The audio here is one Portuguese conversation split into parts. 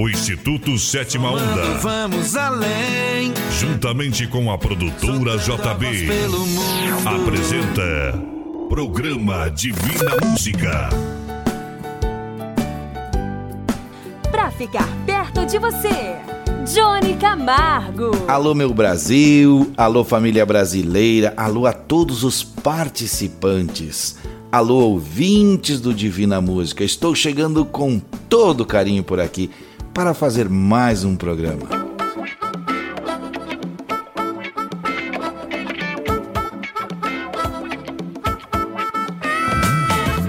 O Instituto Sétima Onda. Vamos além. Juntamente com a produtora JB. Apresenta. Programa Divina Música. Pra ficar perto de você. Johnny Camargo. Alô, meu Brasil. Alô, família brasileira. Alô a todos os participantes. Alô, ouvintes do Divina Música. Estou chegando com todo carinho por aqui para fazer mais um programa.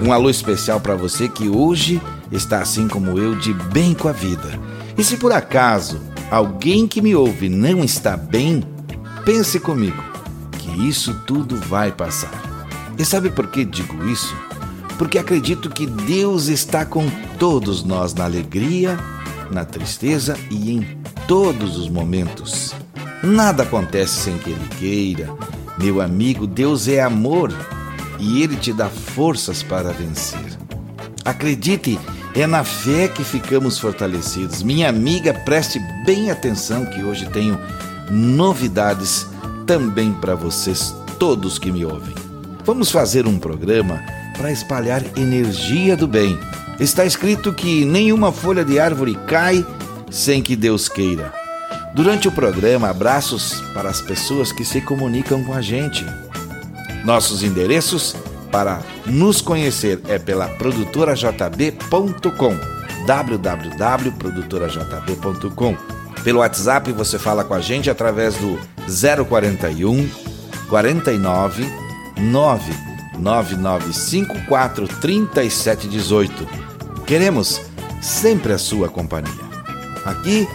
Um alô especial para você que hoje está assim como eu, de bem com a vida. E se por acaso alguém que me ouve não está bem, pense comigo que isso tudo vai passar. E sabe por que digo isso? Porque acredito que Deus está com todos nós na alegria na tristeza e em todos os momentos. Nada acontece sem que Ele queira. Meu amigo, Deus é amor e Ele te dá forças para vencer. Acredite, é na fé que ficamos fortalecidos. Minha amiga, preste bem atenção que hoje tenho novidades também para vocês, todos que me ouvem. Vamos fazer um programa para espalhar energia do bem está escrito que nenhuma folha de árvore cai sem que Deus queira. Durante o programa, abraços para as pessoas que se comunicam com a gente. Nossos endereços para nos conhecer é pela produtorajb.com www.produtorajb.com Pelo WhatsApp você fala com a gente através do 041 49 9 9954 3718 Queremos sempre a sua companhia. Aqui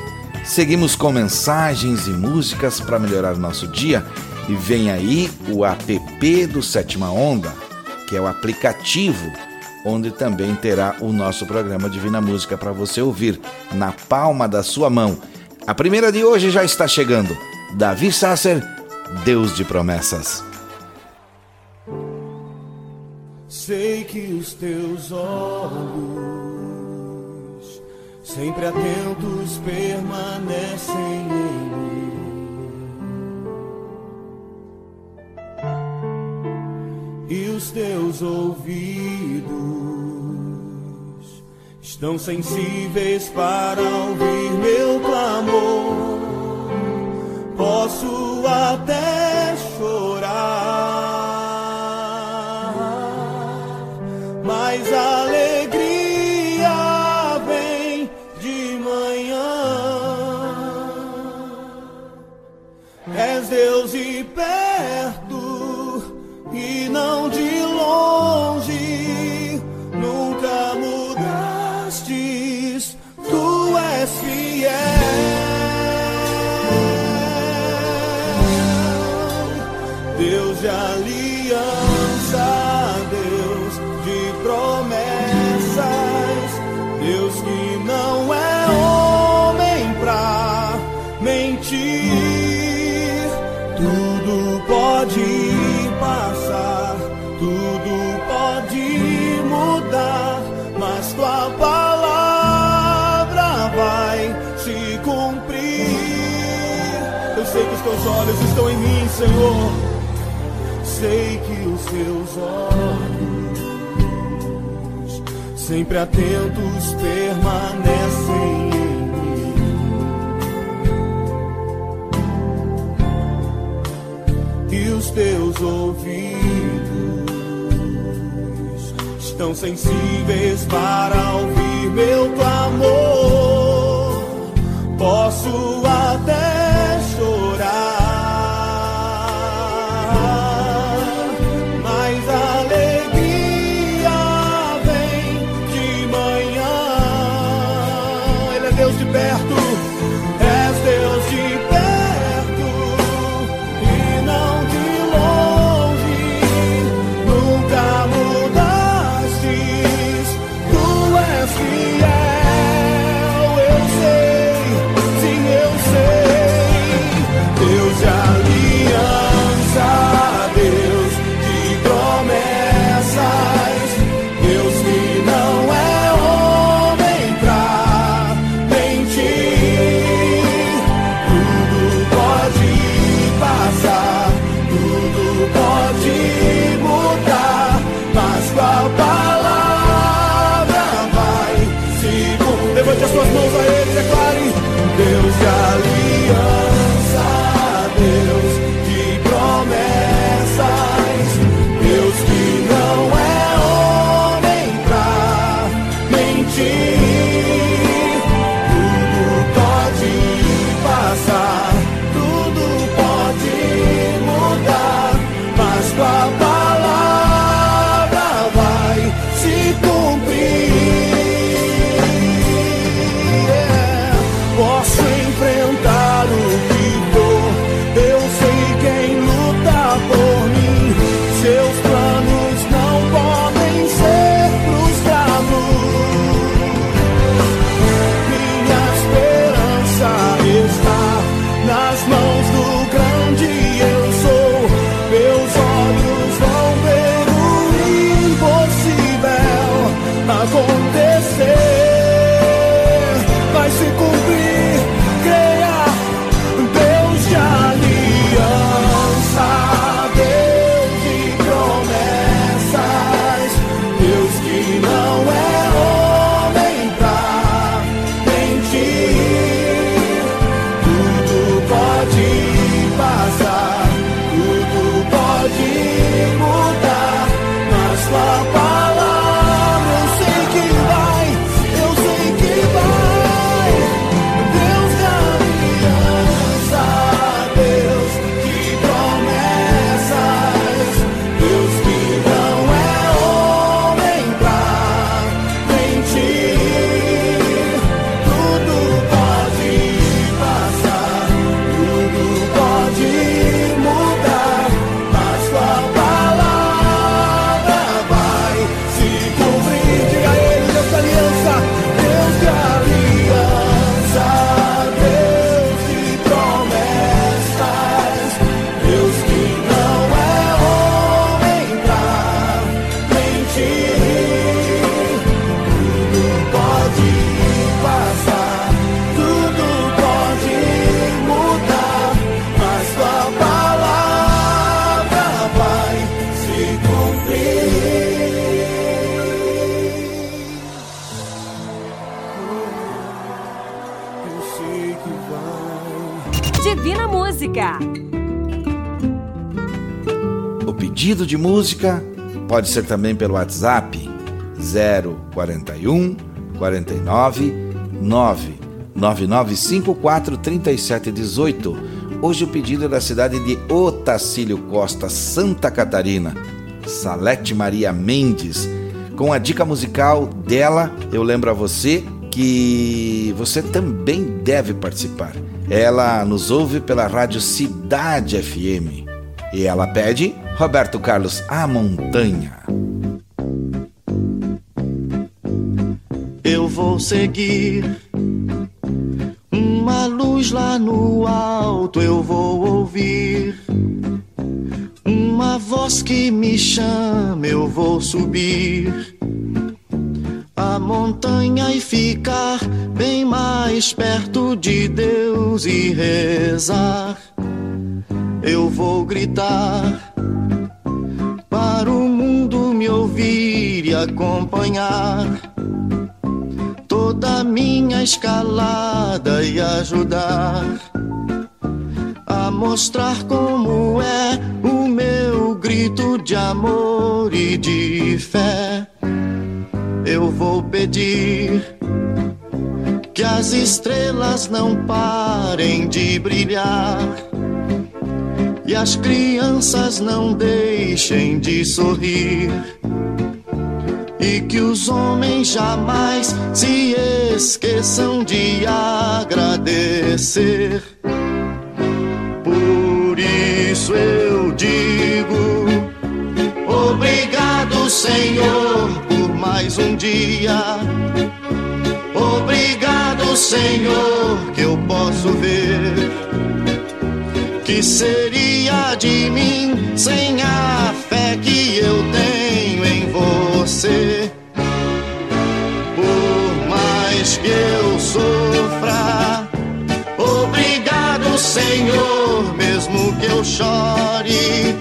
seguimos com mensagens e músicas para melhorar nosso dia e vem aí o app do Sétima Onda, que é o aplicativo onde também terá o nosso programa Divina Música para você ouvir na palma da sua mão. A primeira de hoje já está chegando. Davi Sasser, Deus de promessas. Sei que os teus olhos sempre atentos permanecem em mim. E os teus ouvidos estão sensíveis para ouvir meu clamor. Posso até chorar, mas a Senhor. Sei que os teus olhos, sempre atentos, permanecem e os teus ouvidos estão sensíveis para ouvir meu clamor. Posso até pode ser também pelo WhatsApp 041 49 9 9954 3718. Hoje o pedido é da cidade de Otacílio Costa, Santa Catarina. Salete Maria Mendes. Com a dica musical dela, eu lembro a você que você também deve participar. Ela nos ouve pela rádio Cidade FM. E ela pede Roberto Carlos A Montanha. Eu vou seguir uma luz lá no alto, eu vou ouvir uma voz que me chama, eu vou subir a montanha e ficar bem mais perto de Deus e rezar. Eu vou gritar me ouvir e acompanhar toda a minha escalada e ajudar a mostrar como é o meu grito de amor e de fé. Eu vou pedir que as estrelas não parem de brilhar e as crianças não deixem de sorrir e que os homens jamais se esqueçam de agradecer. Por isso eu digo: Obrigado, Senhor, por mais um dia. Obrigado, Senhor, que eu posso ver. Que seria de mim sem a fé que eu tenho em você? Por mais que eu sofra, obrigado, Senhor, mesmo que eu chore.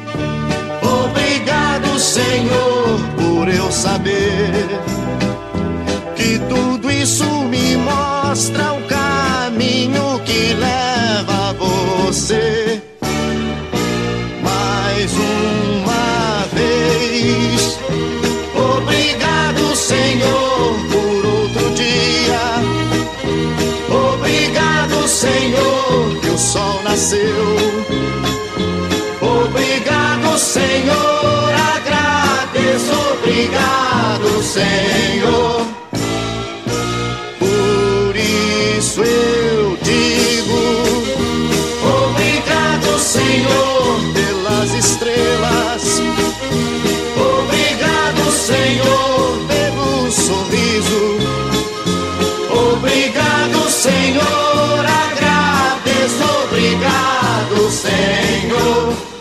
Obrigado, Senhor, por eu saber que tudo isso me mostra o caminho que leva a você. Obrigado, Senhor, agradeço, obrigado, Senhor. Obrigado,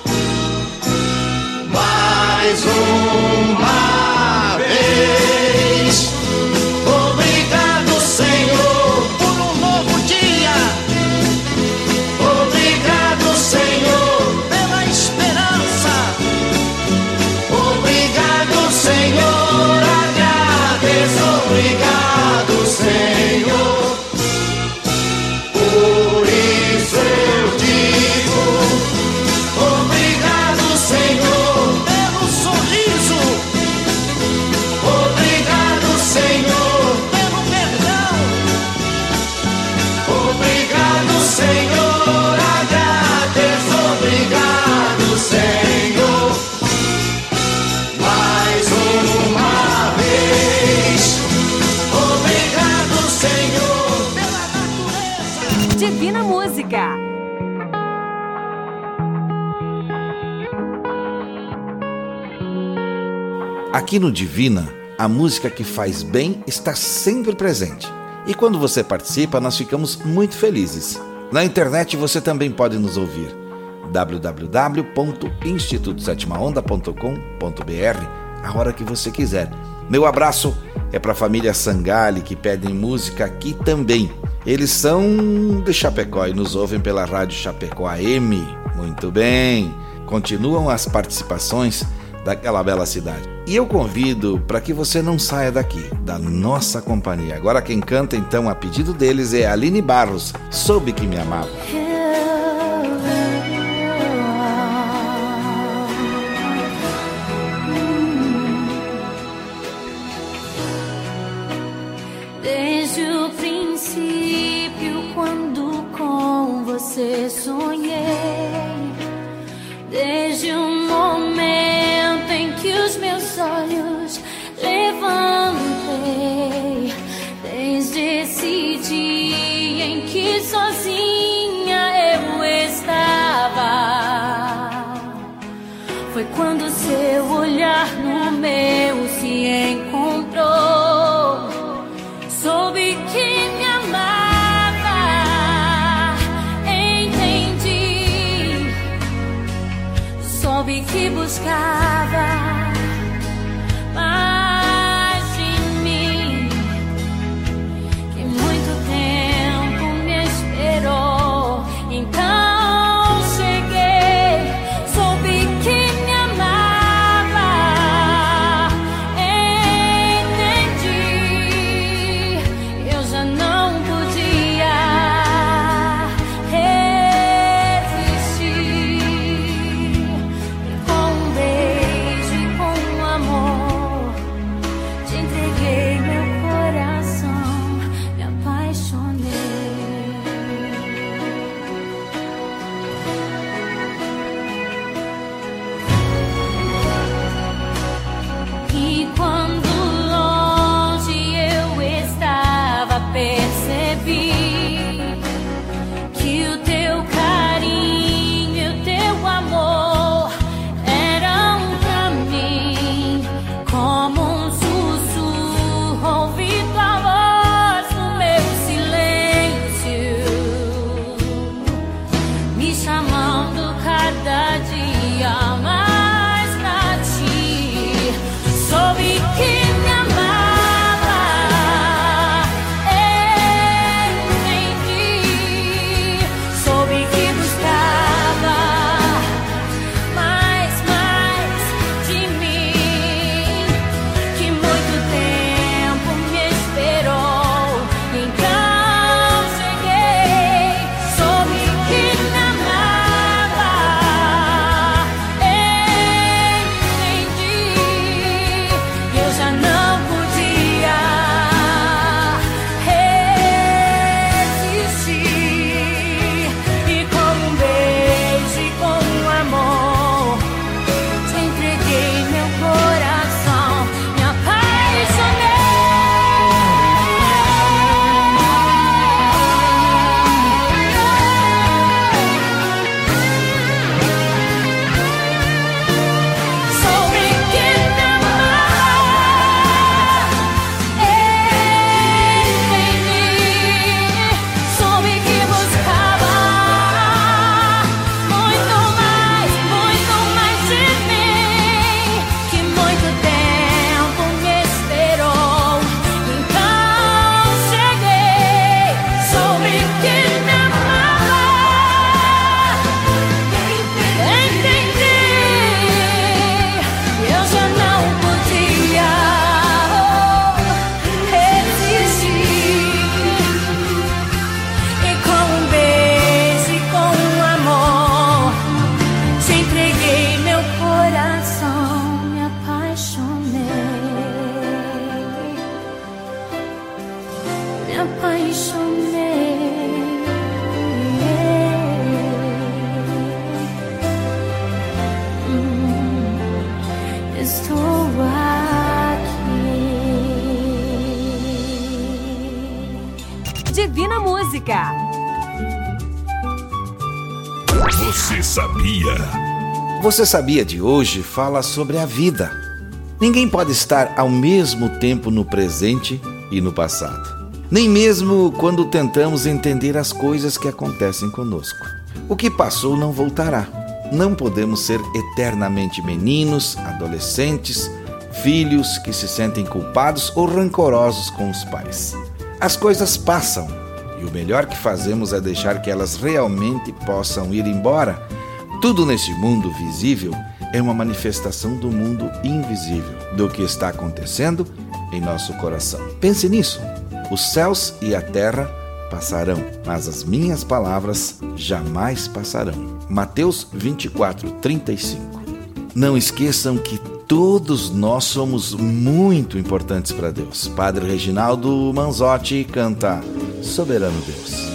Aqui no Divina, a música que faz bem está sempre presente. E quando você participa, nós ficamos muito felizes. Na internet você também pode nos ouvir www.institutosetimaonda.com.br a hora que você quiser. Meu abraço é para a família Sangali que pedem música aqui também. Eles são de Chapecó e nos ouvem pela Rádio Chapecó AM. Muito bem. Continuam as participações daquela bela cidade. E eu convido para que você não saia daqui, da nossa companhia. Agora quem canta então a pedido deles é Aline Barros, Soube que me amava. Desde o princípio, quando com você sonhei, no Você sabia de hoje fala sobre a vida. Ninguém pode estar ao mesmo tempo no presente e no passado. Nem mesmo quando tentamos entender as coisas que acontecem conosco. O que passou não voltará. Não podemos ser eternamente meninos, adolescentes, filhos que se sentem culpados ou rancorosos com os pais. As coisas passam e o melhor que fazemos é deixar que elas realmente possam ir embora. Tudo neste mundo visível é uma manifestação do mundo invisível, do que está acontecendo em nosso coração. Pense nisso. Os céus e a terra passarão, mas as minhas palavras jamais passarão. Mateus 24, 35. Não esqueçam que todos nós somos muito importantes para Deus. Padre Reginaldo Manzotti canta Soberano Deus.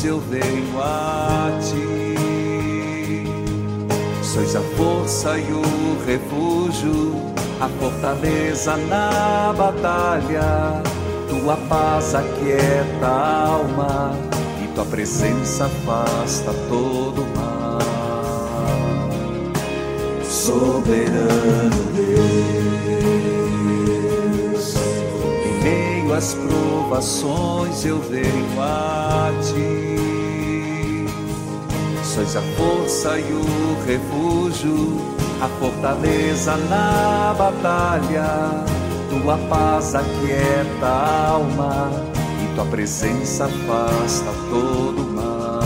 Provações eu venho a ti. Sois a força e o refúgio, a fortaleza na batalha. Tua paz aquieta a alma e tua presença afasta todo mal. Soberano Deus, às provações eu venho a ti. Sois a força e o refúgio, a fortaleza na batalha. Tua paz aquieta a alma e tua presença afasta todo mal.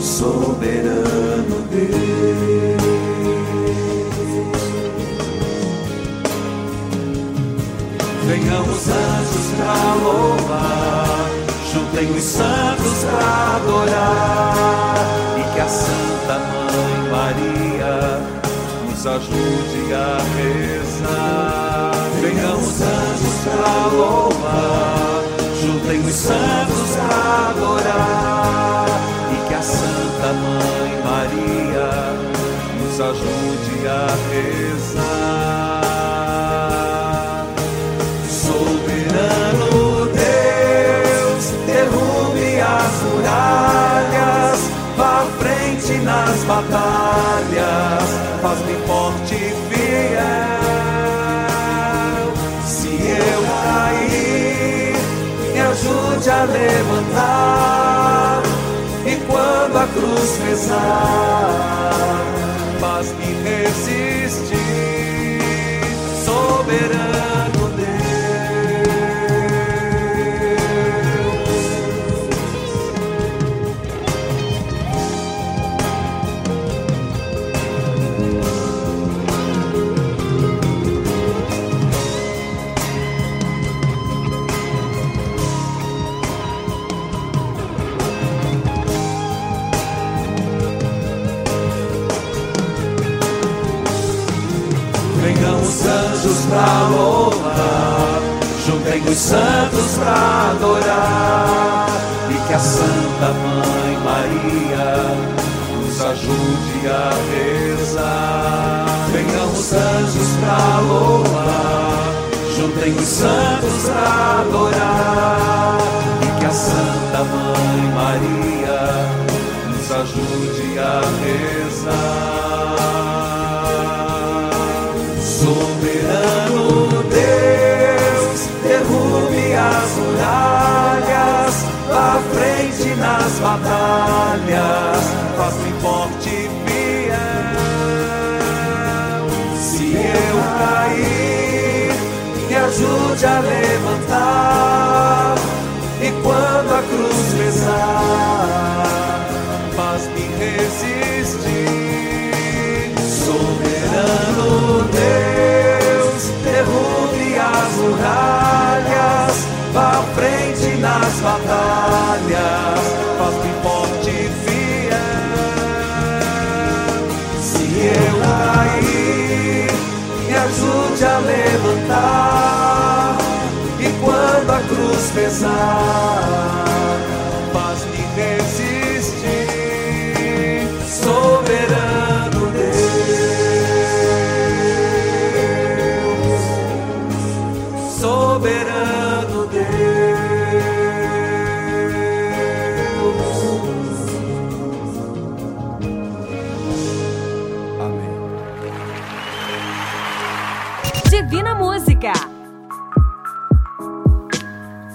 Soberano Deus. Venham os anjos pra louvar, juntem os santos pra adorar, e que a Santa Mãe Maria nos ajude a rezar. Venham os anjos pra louvar, juntem os santos pra adorar, e que a Santa Mãe Maria nos ajude a rezar. Pesar, faz-me resistir, soberano os santos pra adorar, e que a Santa Mãe Maria nos ajude a rezar. Venham os anjos pra louvar, juntem os santos pra adorar, e que a Santa Mãe Maria nos ajude a rezar. Nas batalhas, faz-me forte e fiel. Se eu cair, me ajude a levantar, e quando a cruz pesar, faz-me resistir. Soberano Deus, derrube as muralhas, vá à frente nas batalhas, cair, me ajude a levantar. E quando a cruz pesar,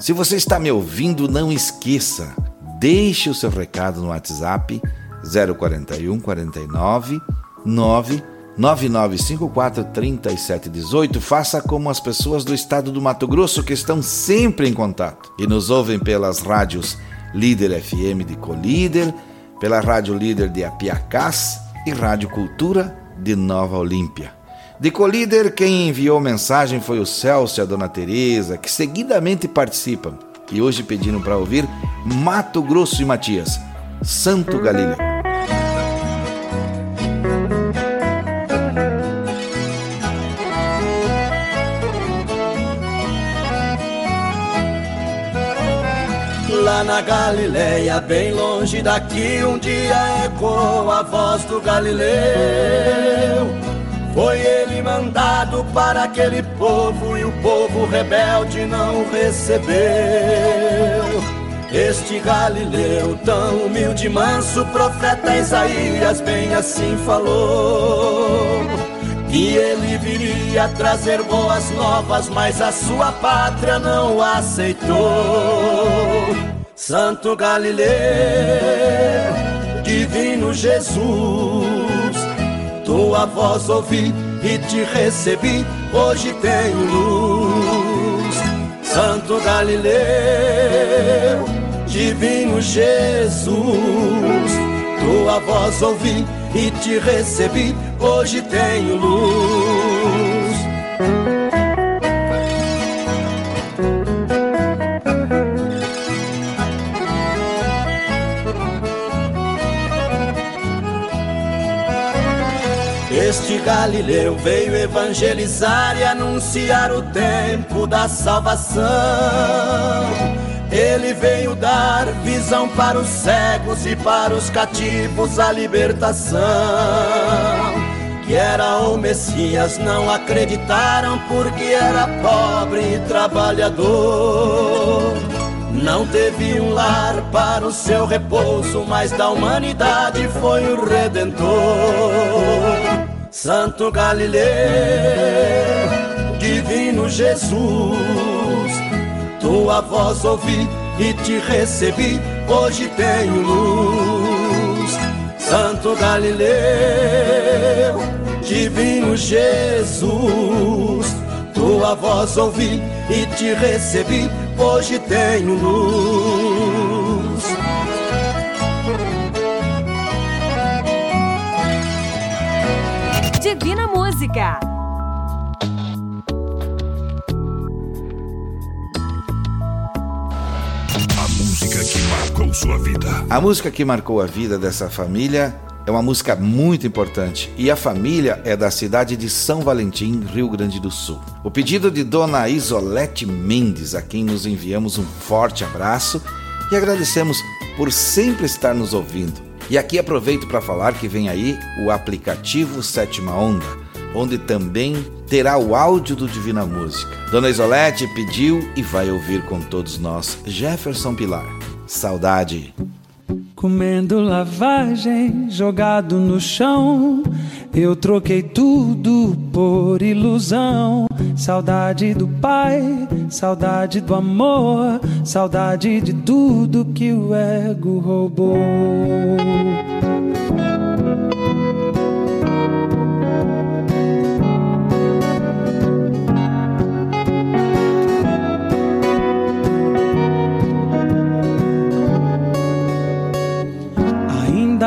Se você está me ouvindo, não esqueça, deixe o seu recado no WhatsApp 041 49 9 9954 3718. Faça como as pessoas do estado do Mato Grosso que estão sempre em contato e nos ouvem pelas rádios Líder FM de Colíder, pela Rádio Líder de Apiacás e Rádio Cultura de Nova Olímpia. De Colíder, quem enviou mensagem foi o Celso e a Dona Teresa, que seguidamente participam e hoje pediram para ouvir Mato Grosso e Matias, Santo Galileu. Lá na Galileia, bem longe daqui, um dia ecoou a voz do Galileu. Foi ele mandado para aquele povo e o povo rebelde não recebeu. Este Galileu, tão humilde e manso, profeta Isaías bem assim falou. Que ele viria trazer boas novas, mas a sua pátria não aceitou. Santo Galileu, divino Jesus, tua voz ouvi e te recebi, hoje tenho luz. Santo Galileu, divino Jesus, tua voz ouvi e te recebi, hoje tenho luz. Galileu veio evangelizar e anunciar o tempo da salvação. Ele veio dar visão para os cegos e para os cativos a libertação. Que era o Messias, não acreditaram porque era pobre e trabalhador. Não teve um lar para o seu repouso, mas da humanidade foi o Redentor. Santo Galileu, Divino Jesus, tua voz ouvi e te recebi, hoje tenho luz. Santo Galileu, Divino Jesus, tua voz ouvi e te recebi, hoje tenho luz. Música. A música que marcou sua vida. A música que marcou a vida dessa família é uma música muito importante e a família é da cidade de São Valentim, Rio Grande do Sul. O pedido de Dona Isolete Mendes, a quem nos enviamos um forte abraço e agradecemos por sempre estar nos ouvindo. E aqui aproveito para falar que vem aí o aplicativo Sétima Onda, onde também terá o áudio do Divina Música. Dona Isolete pediu e vai ouvir com todos nós Jefferson Pilar. Saudade. Comendo lavagem, jogado no chão. Eu troquei tudo por ilusão. Saudade do pai, saudade do amor, saudade de tudo que o ego roubou.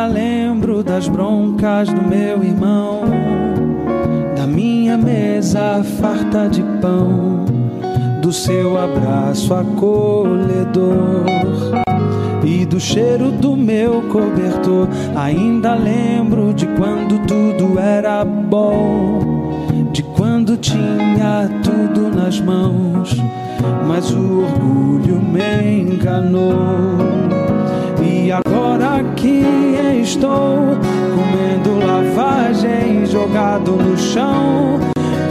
Lembro das broncas do meu irmão, da minha mesa farta de pão, do seu abraço acolhedor e do cheiro do meu cobertor. Ainda lembro de quando tudo era bom. de quando tinha tudo nas mãos, mas o orgulho me enganou. Agora que estou comendo lavagem jogado no chão,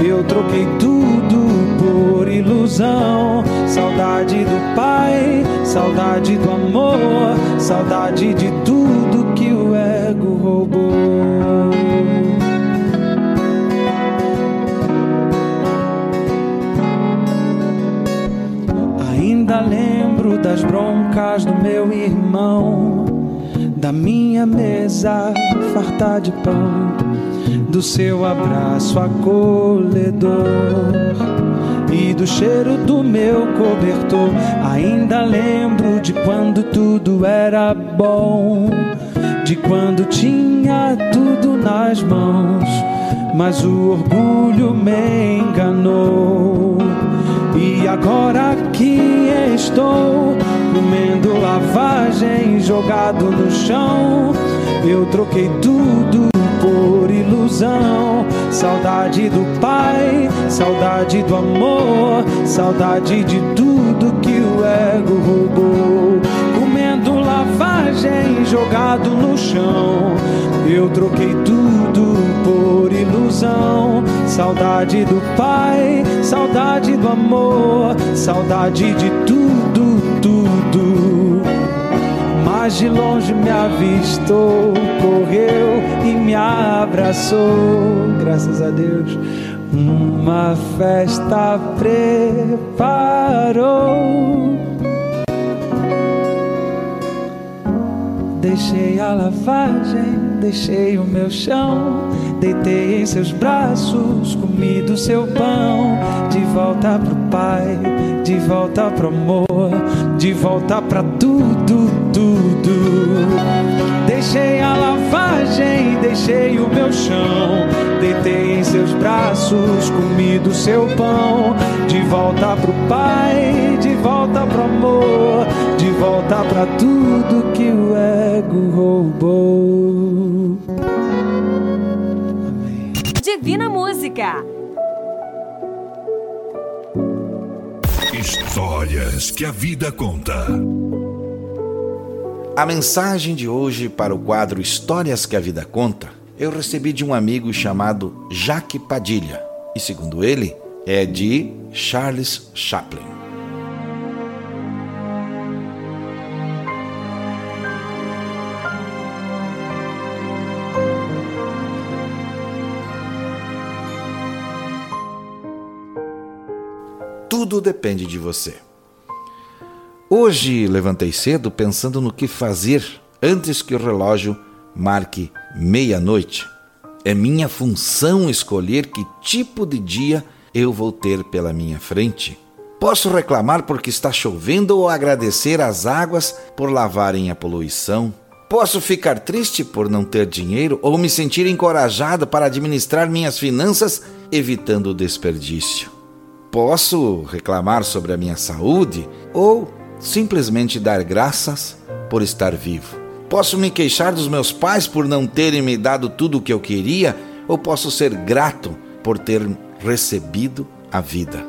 eu troquei tudo por ilusão. Saudade do pai, saudade do amor, saudade de tudo que o ego roubou. Ainda lembro das broncas do meu irmão, da minha mesa farta de pão, do seu abraço acolhedor e do cheiro do meu cobertor. Ainda lembro de quando tudo era bom, de quando tinha tudo nas mãos, mas o orgulho me enganou. E agora que estou comendo lavagem jogado no chão, eu troquei tudo por ilusão. Saudade do pai, saudade do amor, saudade de tudo que o ego roubou. Comendo lavagem jogado no chão, eu troquei tudo por ilusão. Saudade do pai, saudade do amor, saudade de tudo. Mas de longe me avistou, correu e me abraçou, graças a Deus. Uma festa preparou. Deixei a lavagem, deixei o meu chão, deitei em seus braços, comi do seu pão, de volta pro Pai, de volta pro amor, de volta pra tudo, tudo. Deixei a lavagem, deixei o meu chão, deitei em seus braços, comi do seu pão, de volta pro Pai, de volta pro amor, de volta pra tudo que o ego roubou. Divina Música. Histórias que a vida conta. A mensagem de hoje para o quadro Histórias que a Vida Conta eu recebi de um amigo chamado Jaque Padilha e, segundo ele, é de Charles Chaplin. Tudo depende de você. Hoje levantei cedo pensando no que fazer antes que o relógio marque meia-noite. É minha função escolher que tipo de dia eu vou ter pela minha frente. Posso reclamar porque está chovendo ou agradecer às águas por lavarem a poluição. Posso ficar triste por não ter dinheiro ou me sentir encorajado para administrar minhas finanças, evitando o desperdício. Posso reclamar sobre a minha saúde ou simplesmente dar graças por estar vivo. Posso me queixar dos meus pais por não terem me dado tudo o que eu queria, ou posso ser grato por ter recebido a vida.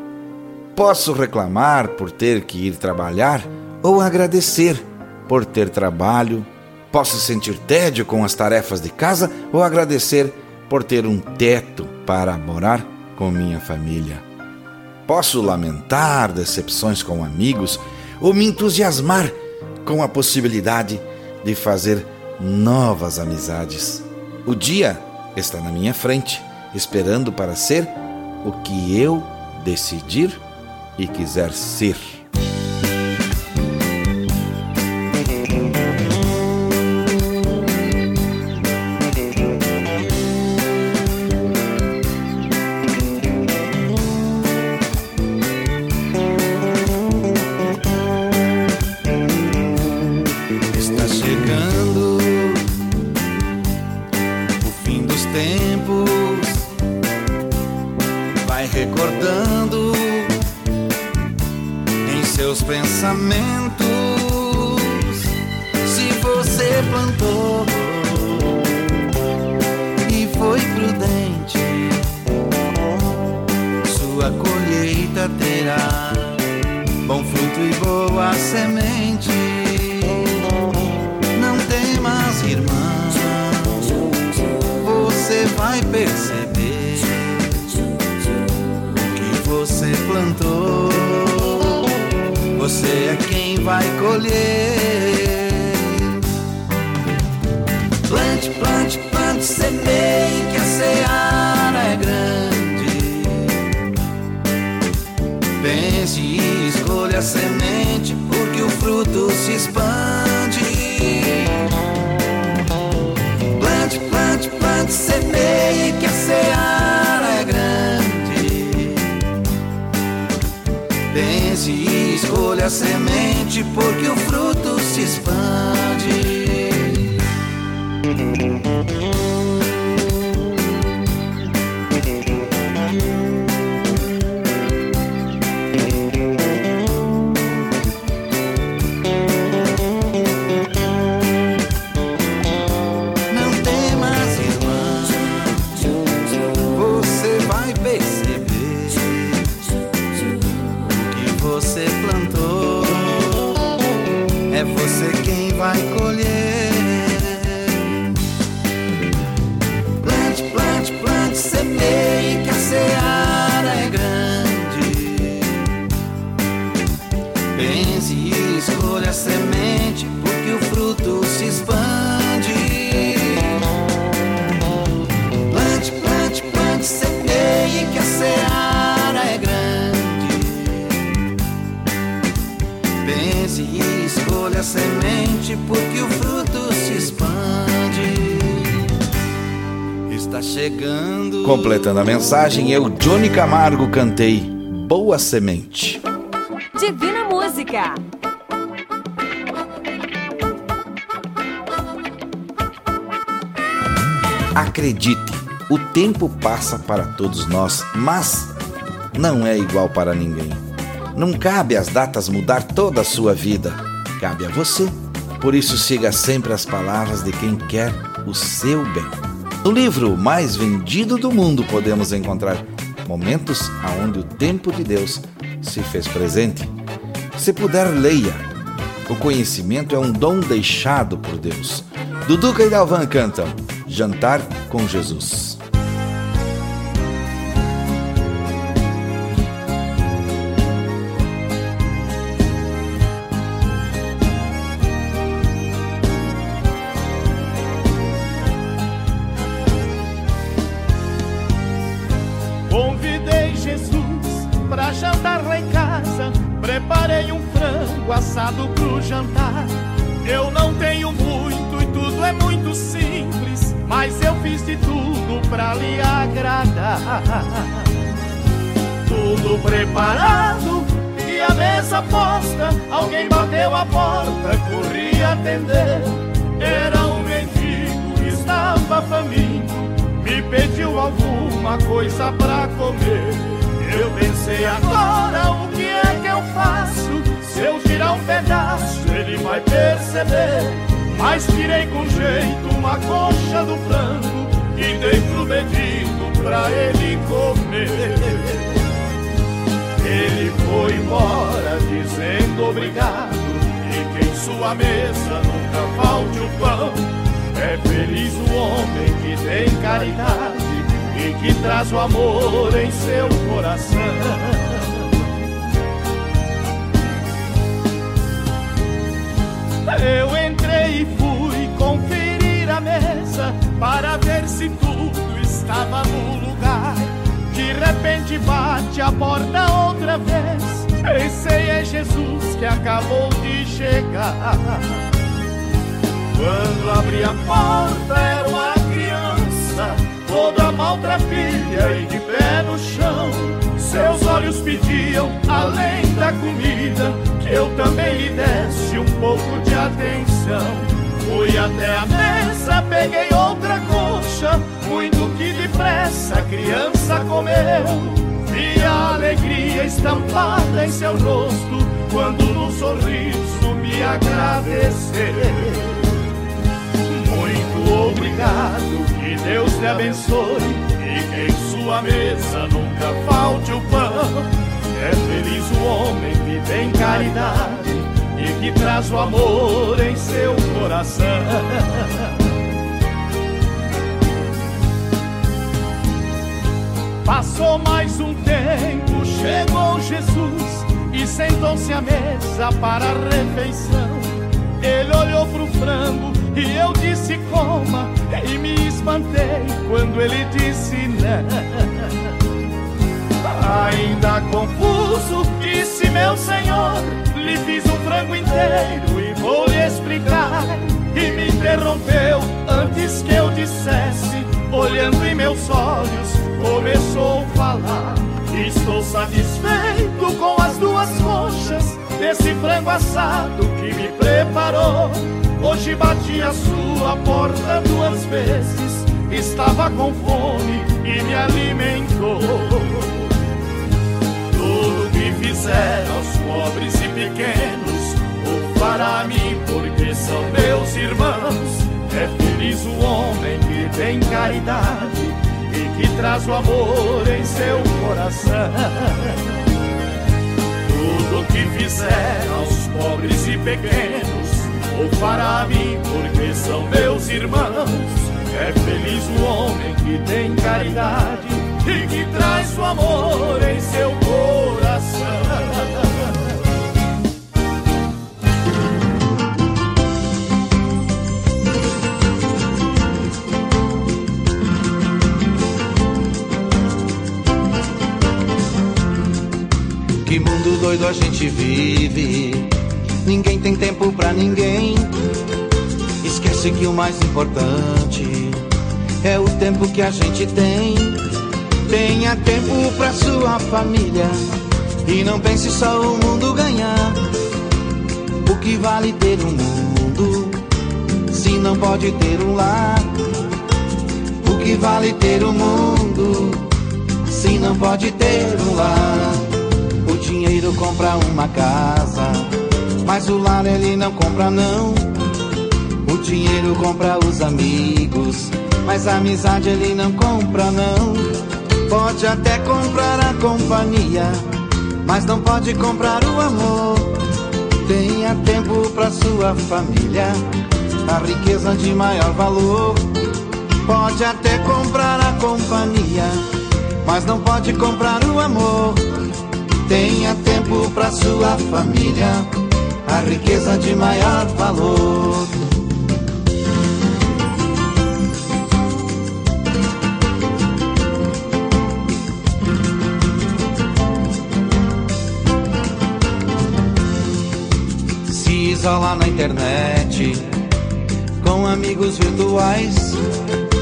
Posso reclamar por ter que ir trabalhar, ou agradecer por ter trabalho. Posso sentir tédio com as tarefas de casa, ou agradecer por ter um teto para morar com minha família. Posso lamentar decepções com amigos ou me entusiasmar com a possibilidade de fazer novas amizades. O dia está na minha frente, esperando para ser o que eu decidir e quiser ser. Semente, porque o fruto se expande. Completando a mensagem, eu, Johnny Camargo, cantei Boa Semente. Divina Música. Acredite, o tempo passa para todos nós, mas não é igual para ninguém. Não cabe às datas mudar toda a sua vida, cabe a você. Por isso, siga sempre as palavras de quem quer o seu bem. No livro mais vendido do mundo, podemos encontrar momentos aonde o tempo de Deus se fez presente. Se puder, leia. O conhecimento é um dom deixado por Deus. Duduca e Dalvan cantam Jantar com Jesus. Assado pro jantar. Eu não tenho muito e tudo é muito simples. Mas eu fiz de tudo pra lhe agradar. Tudo preparado e a mesa posta. Alguém bateu a porta, corri atender. Era um mendigo que estava faminto. Me pediu alguma coisa pra comer. Eu pensei agora o que é que eu faço? Se eu tirar um pedaço, ele vai perceber. Mas tirei com jeito uma coxa do frango e dei pro mendigo pra ele comer. Ele foi embora dizendo obrigado e que em sua mesa nunca falte o pão. É feliz o homem que tem caridade e que traz o amor em seu coração. Eu entrei e fui conferir a mesa para ver se tudo estava no lugar. De repente bate a porta outra vez. Pensei é Jesus que acabou de chegar. Quando abri a porta era uma criança Toda maltrapilha e de pé no chão Seus olhos pediam, além da comida Que eu também lhe desse um pouco de atenção. Fui até a mesa, peguei outra coxa Muito que depressa a criança comeu. Vi a alegria estampada em seu rosto Quando no sorriso me agradeceu. Muito obrigado, que Deus te abençoe e que em sua mesa nunca falte o pão. É feliz o homem que tem caridade e que traz o amor em seu coração. Passou mais um tempo, chegou Jesus e sentou-se à mesa para a refeição. Ele olhou pro frango e eu disse coma e me espantei quando ele disse não. Ainda confuso, disse meu senhor, lhe fiz um frango inteiro e vou lhe explicar. E me interrompeu antes que eu dissesse, olhando em meus olhos, começou a falar. Estou satisfeito com as duas coxas desse frango assado que me preparou. Hoje bati a sua porta duas vezes, estava com fome e me alimentou. Tudo que fizer aos pobres e pequenos, o fará a mim, porque são meus irmãos. É feliz o homem que tem caridade e que traz o amor em seu coração. Tudo que fizer aos pobres e pequenos, o fará a mim, porque são meus irmãos. É feliz o homem que tem caridade e que traz o amor em seu coração. Que mundo doido a gente vive. Ninguém tem tempo pra ninguém. Esquece que o mais importante é o tempo que a gente tem. Tenha tempo pra sua família. E não pense só o mundo ganhar. O que vale ter um mundo se não pode ter um lar? O que vale ter um mundo se não pode ter um lar? O dinheiro compra uma casa, mas o lar ele não compra não. O dinheiro compra os amigos, mas a amizade ele não compra não. Pode até comprar a companhia, mas não pode comprar o amor. Tenha tempo para sua família, a riqueza de maior valor. Pode até comprar a companhia, mas não pode comprar o amor. Tenha tempo para sua família, a riqueza de maior valor. Se isolar na internet com amigos virtuais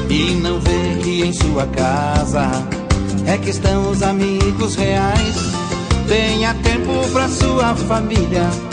e não ver que em sua casa é que estão os amigos reais. Tenha tempo pra sua família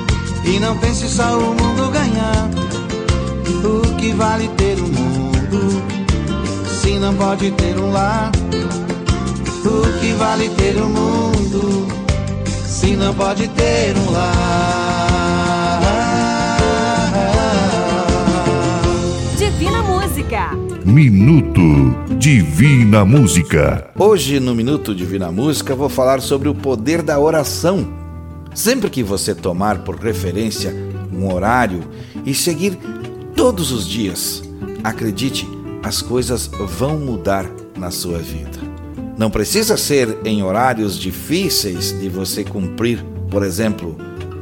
e não pense só o mundo ganhar. O que vale ter um mundo se não pode ter um lar? O que vale ter um mundo se não pode ter um lar? Divina Música. Minuto Divina Música. Hoje, no Minuto Divina Música, vou falar sobre o poder da oração. Sempre que você tomar por referência um horário e seguir todos os dias, acredite, as coisas vão mudar na sua vida. Não precisa ser em horários difíceis de você cumprir, por exemplo,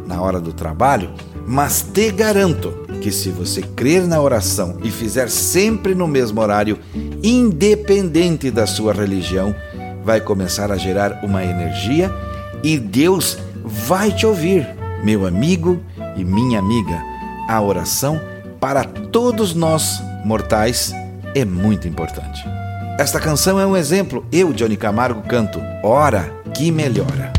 na hora do trabalho, mas te garanto que se você crer na oração e fizer sempre no mesmo horário, independente da sua religião, vai começar a gerar uma energia e Deus vai te ouvir. Meu amigo e minha amiga, a oração para todos nós mortais é muito importante. Esta canção é um exemplo. Eu, Johnny Camargo, canto Hora que Melhora.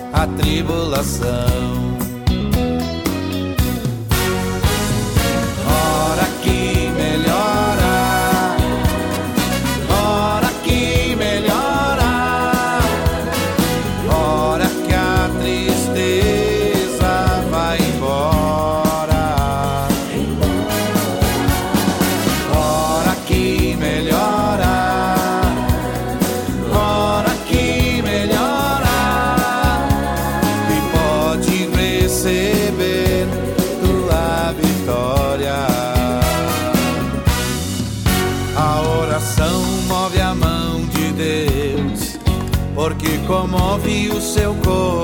a tribulação.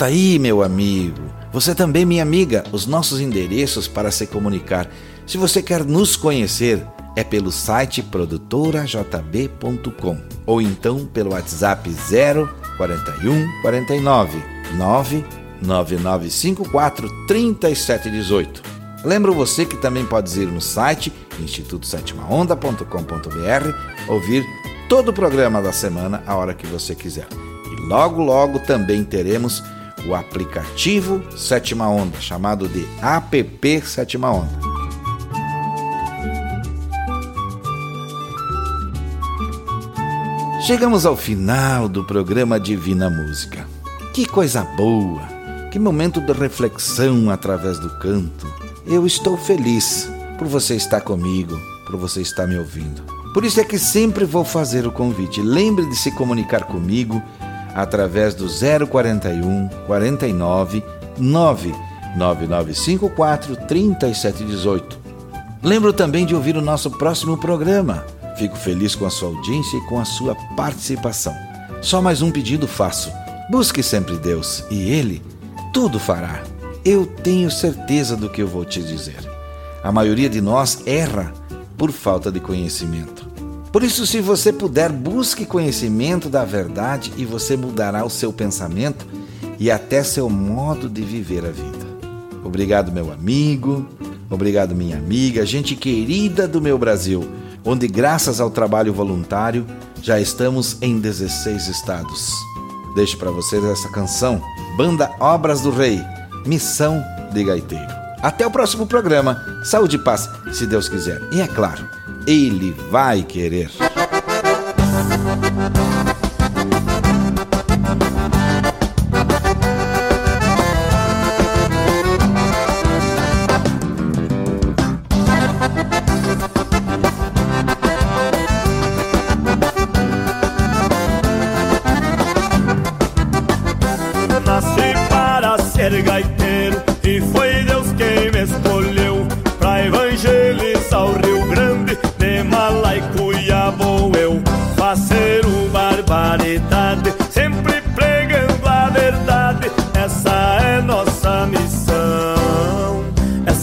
Anota aí, meu amigo. Você também, minha amiga, os nossos endereços para se comunicar. Se você quer nos conhecer, é pelo site produtorajb.com ou então pelo WhatsApp 041 49 99954 3718. Lembro você que também pode ir no site institutosétimaonda.com.br ouvir todo o programa da semana a hora que você quiser. E logo logo também teremos o aplicativo Sétima Onda, chamado de APP Sétima Onda. Chegamos ao final do programa Divina Música. Que coisa boa! Que momento de reflexão através do canto. Eu estou feliz por você estar comigo, por você estar me ouvindo. Por isso é que sempre vou fazer o convite. Lembre de se comunicar comigo através do 041 49 99954 3718. Lembro também de ouvir o nosso próximo programa. Fico feliz com a sua audiência e com a sua participação. Só mais um pedido faço. Busque sempre Deus e Ele tudo fará. Eu tenho certeza do que eu vou te dizer. A maioria de nós erra por falta de conhecimento. Por isso, se você puder, busque conhecimento da verdade e você mudará o seu pensamento e até seu modo de viver a vida. Obrigado, meu amigo. Obrigado, minha amiga, gente querida do meu Brasil, onde, graças ao trabalho voluntário, já estamos em 16 estados. Deixo para vocês essa canção, Banda Obras do Rei, Missão de Gaiteiro. Até o próximo programa. Saúde e paz, se Deus quiser. E é claro, ele vai querer.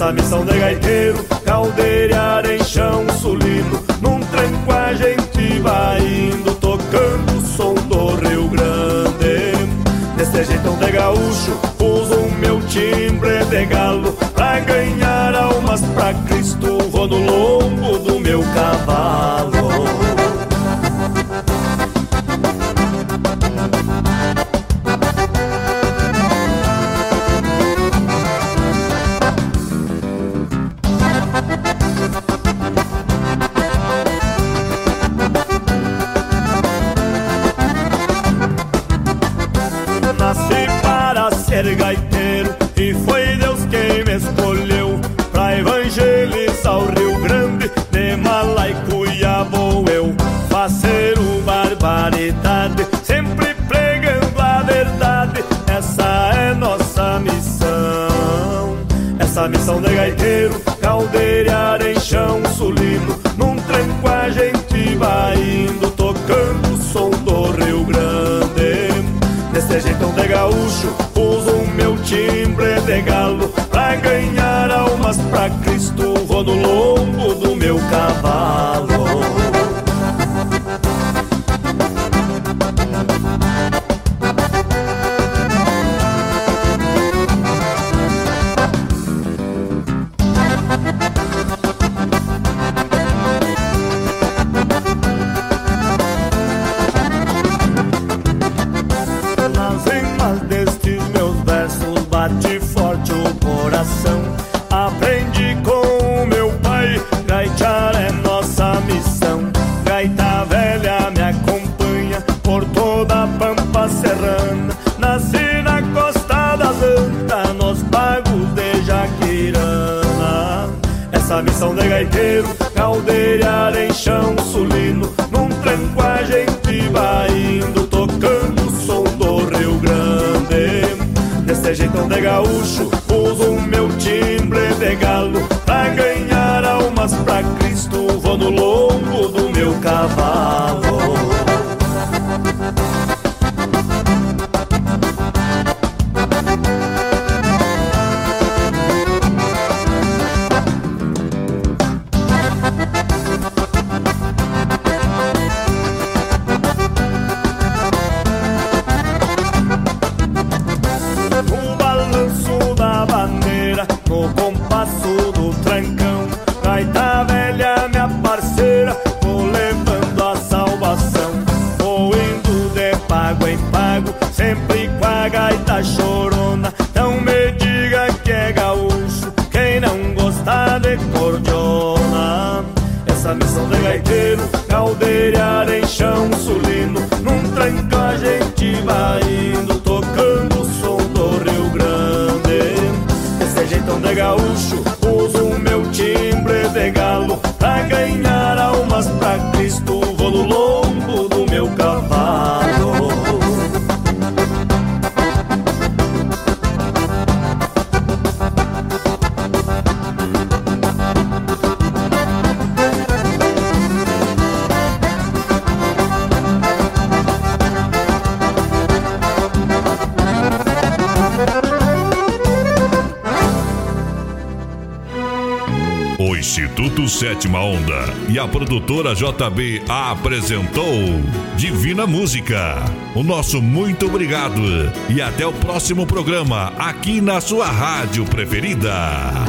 Essa missão de gaiteiro, caldeira em chão sulino Num trem com a gente vai indo, tocando o som do Rio Grande. Desse jeitão de gaúcho, uso o meu timbre de galo Pra ganhar almas pra Cristo, missão de gaiteiro, caldeira em chão sulino. Num trem com a gente vai indo, tocando o som do Rio Grande. Desse jeitão de gaúcho, uso o meu timbre de galo. Pra ganhar almas pra Cristo, JB apresentou Divina Música. O nosso muito obrigado e até o próximo programa aqui na sua rádio preferida.